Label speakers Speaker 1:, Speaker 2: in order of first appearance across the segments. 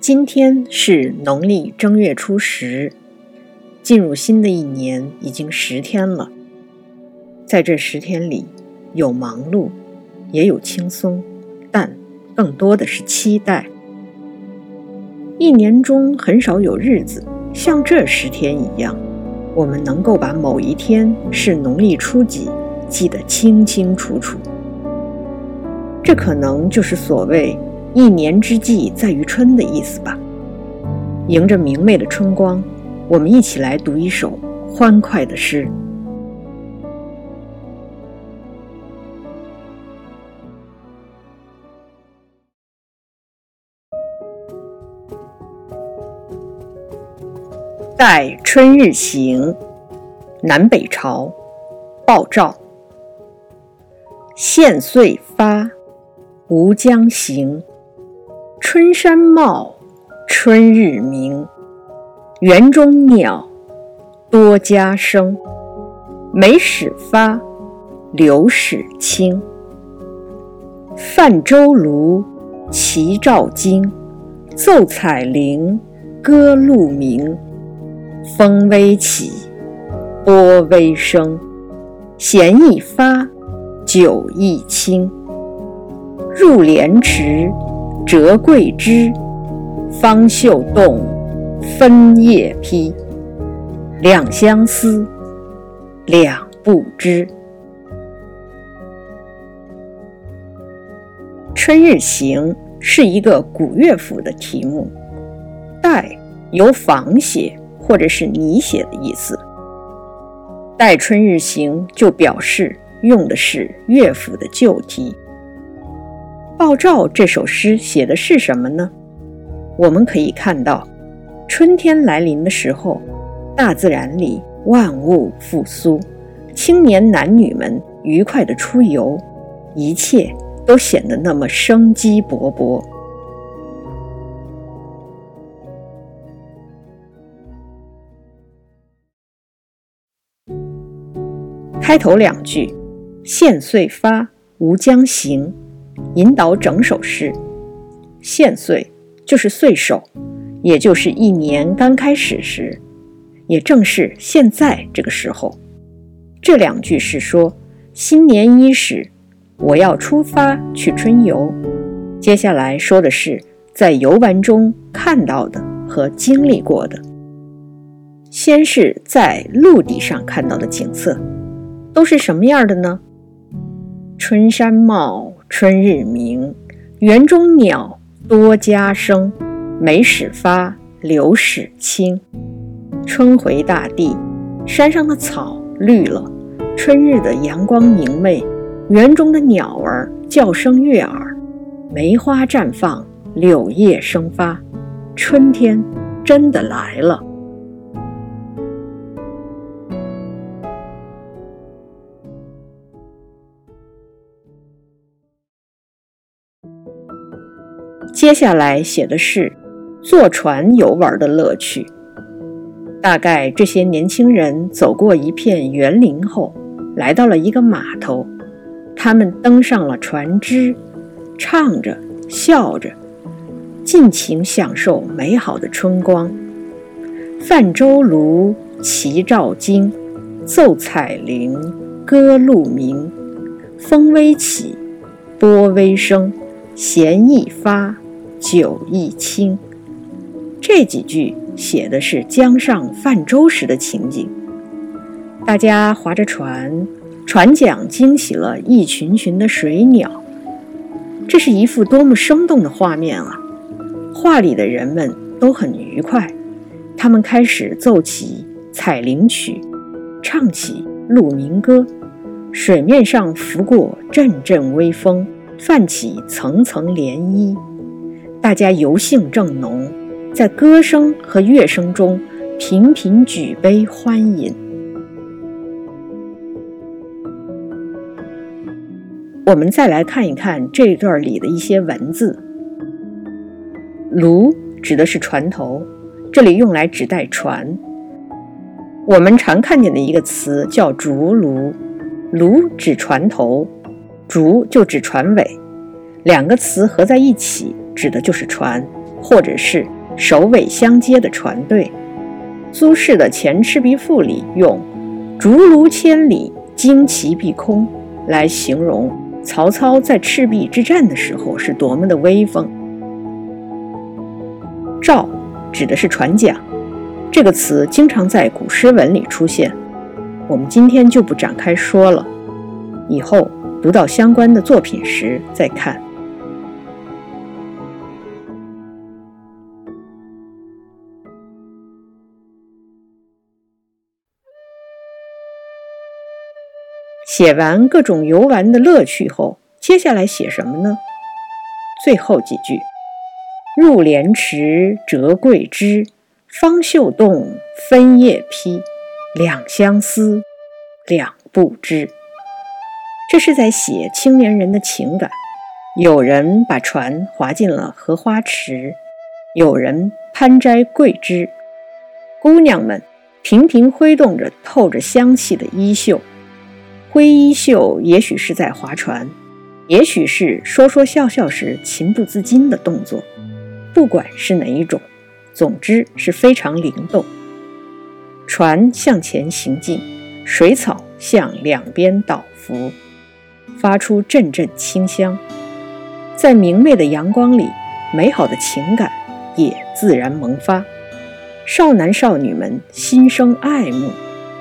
Speaker 1: 今天是农历正月初十，进入新的一年已经十天了。在这十天里，有忙碌，也有轻松，但更多的是期待。一年中很少有日子像这十天一样，我们能够把某一天是农历初几记得清清楚楚。这可能就是所谓。一年之计在于春的意思吧。迎着明媚的春光，我们一起来读一首欢快的诗。《待春日行》南北朝，鲍照。现岁发，吾将行。春山茂，春日明。园中鸟，多佳声。梅始发，柳始青。泛舟庐，齐照经。奏彩铃，歌鹿鸣。风微起，波微生。闲意发，酒意清。入莲池。折桂枝，芳袖动，分叶披。两相思，两不知。《春日行》是一个古乐府的题目，代由仿写或者是拟写的意思。《待春日行》就表示用的是乐府的旧题。鲍照这首诗写的是什么呢？我们可以看到，春天来临的时候，大自然里万物复苏，青年男女们愉快的出游，一切都显得那么生机勃勃。开头两句：“现岁发，吾将行。”引导整首诗，现岁就是岁首，也就是一年刚开始时，也正是现在这个时候。这两句是说新年伊始，我要出发去春游。接下来说的是在游玩中看到的和经历过的。先是在陆地上看到的景色，都是什么样的呢？春山茂。春日明，园中鸟多佳声。梅始发，柳始青。春回大地，山上的草绿了。春日的阳光明媚，园中的鸟儿叫声悦耳。梅花绽放，柳叶生发，春天真的来了。接下来写的是坐船游玩的乐趣。大概这些年轻人走过一片园林后，来到了一个码头，他们登上了船只，唱着笑着，尽情享受美好的春光。泛舟庐，齐照经，奏彩铃，歌鹿鸣。风微起，波微生，闲意发。酒意清，这几句写的是江上泛舟时的情景。大家划着船，船桨惊起了一群群的水鸟。这是一幅多么生动的画面啊！画里的人们都很愉快，他们开始奏起彩铃曲，唱起鹿鸣歌。水面上拂过阵阵微风，泛起层层涟漪。大家游兴正浓，在歌声和乐声中频频举杯欢饮。我们再来看一看这段里的一些文字。橹指的是船头，这里用来指代船。我们常看见的一个词叫竹橹，橹指船头，竹就指船尾，两个词合在一起。指的就是船，或者是首尾相接的船队。苏轼的《前赤壁赋》里用“竹庐千里，旌旗蔽空”来形容曹操在赤壁之战的时候是多么的威风。棹指的是船桨，这个词经常在古诗文里出现，我们今天就不展开说了，以后读到相关的作品时再看。写完各种游玩的乐趣后，接下来写什么呢？最后几句：“入莲池折桂枝，芳袖动，分叶披，两相思，两不知。”这是在写青年人的情感。有人把船划进了荷花池，有人攀摘桂枝，姑娘们频频挥动着透着香气的衣袖。挥衣袖，也许是在划船，也许是说说笑笑时情不自禁的动作。不管是哪一种，总之是非常灵动。船向前行进，水草向两边倒伏，发出阵阵清香。在明媚的阳光里，美好的情感也自然萌发。少男少女们心生爱慕，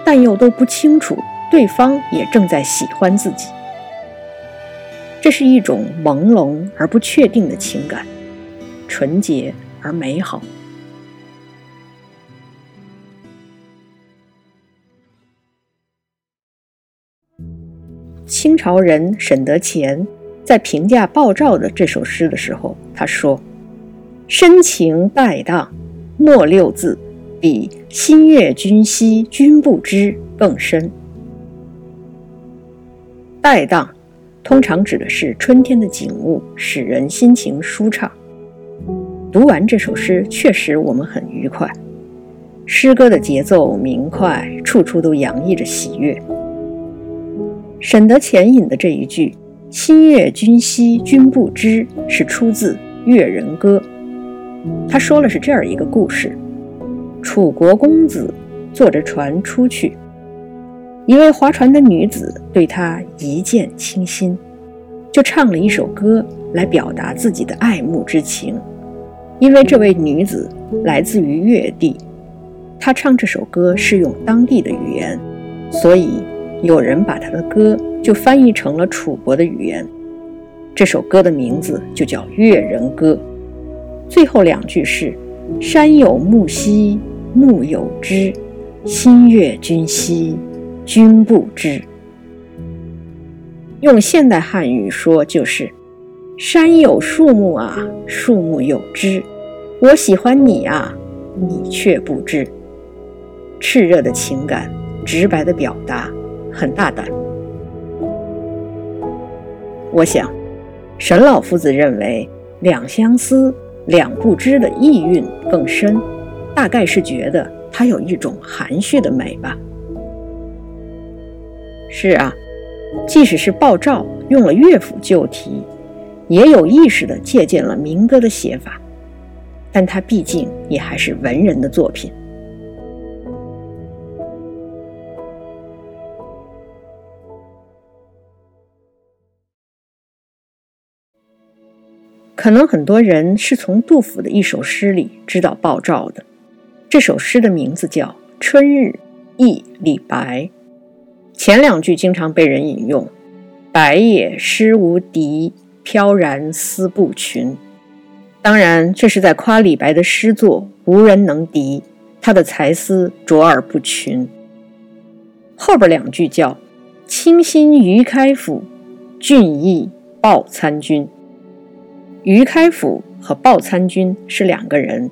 Speaker 1: 但又都不清楚。对方也正在喜欢自己，这是一种朦胧而不确定的情感，纯洁而美好。清朝人沈德潜在评价鲍照的这首诗的时候，他说：“深情带荡，墨六字，比新月君兮君不知更深。”带荡，通常指的是春天的景物，使人心情舒畅。读完这首诗，确实我们很愉快。诗歌的节奏明快，处处都洋溢着喜悦。沈德潜引的这一句“新月君兮君不知”是出自《越人歌》。他说了是这样一个故事：楚国公子坐着船出去。一位划船的女子对他一见倾心，就唱了一首歌来表达自己的爱慕之情。因为这位女子来自于越地，她唱这首歌是用当地的语言，所以有人把她的歌就翻译成了楚国的语言。这首歌的名字就叫《越人歌》。最后两句是：“山有木兮木有枝，心悦君兮。”君不知，用现代汉语说就是：山有树木啊，树木有枝，我喜欢你啊，你却不知。炽热的情感，直白的表达，很大胆。我想，沈老夫子认为“两相思，两不知”的意蕴更深，大概是觉得它有一种含蓄的美吧。是啊，即使是鲍照用了乐府旧题，也有意识地借鉴了民歌的写法，但他毕竟也还是文人的作品。可能很多人是从杜甫的一首诗里知道鲍照的，这首诗的名字叫《春日》，忆李白。前两句经常被人引用：“白也诗无敌，飘然思不群。”当然，这是在夸李白的诗作无人能敌，他的才思卓尔不群。后边两句叫“清新于开府，俊逸鲍参军”。于开府和鲍参军是两个人，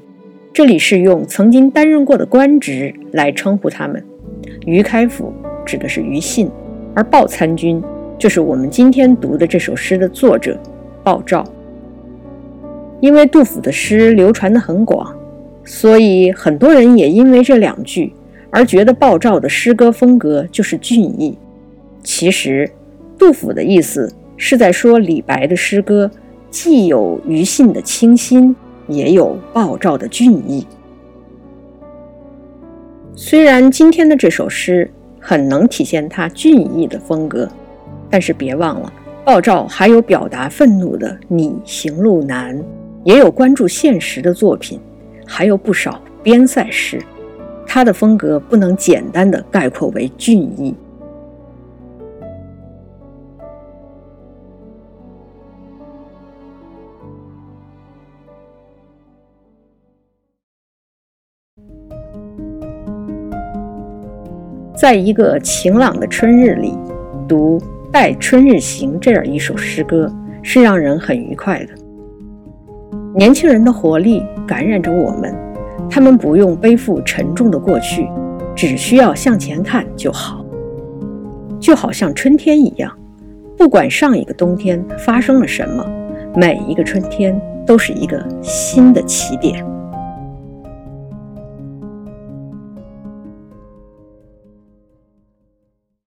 Speaker 1: 这里是用曾经担任过的官职来称呼他们。于开府。指的是于信，而鲍参军就是我们今天读的这首诗的作者鲍照。因为杜甫的诗流传的很广，所以很多人也因为这两句而觉得鲍照的诗歌风格就是俊逸。其实，杜甫的意思是在说李白的诗歌既有于信的清新，也有鲍照的俊逸。虽然今天的这首诗很能体现他俊逸的风格，但是别忘了，鲍照还有表达愤怒的《你行路难》，也有关注现实的作品，还有不少边塞诗。他的风格不能简单的概括为俊逸。在一个晴朗的春日里，读《待春日行》这样一首诗歌，是让人很愉快的。年轻人的活力感染着我们，他们不用背负沉重的过去，只需要向前看就好。就好像春天一样，不管上一个冬天发生了什么，每一个春天都是一个新的起点。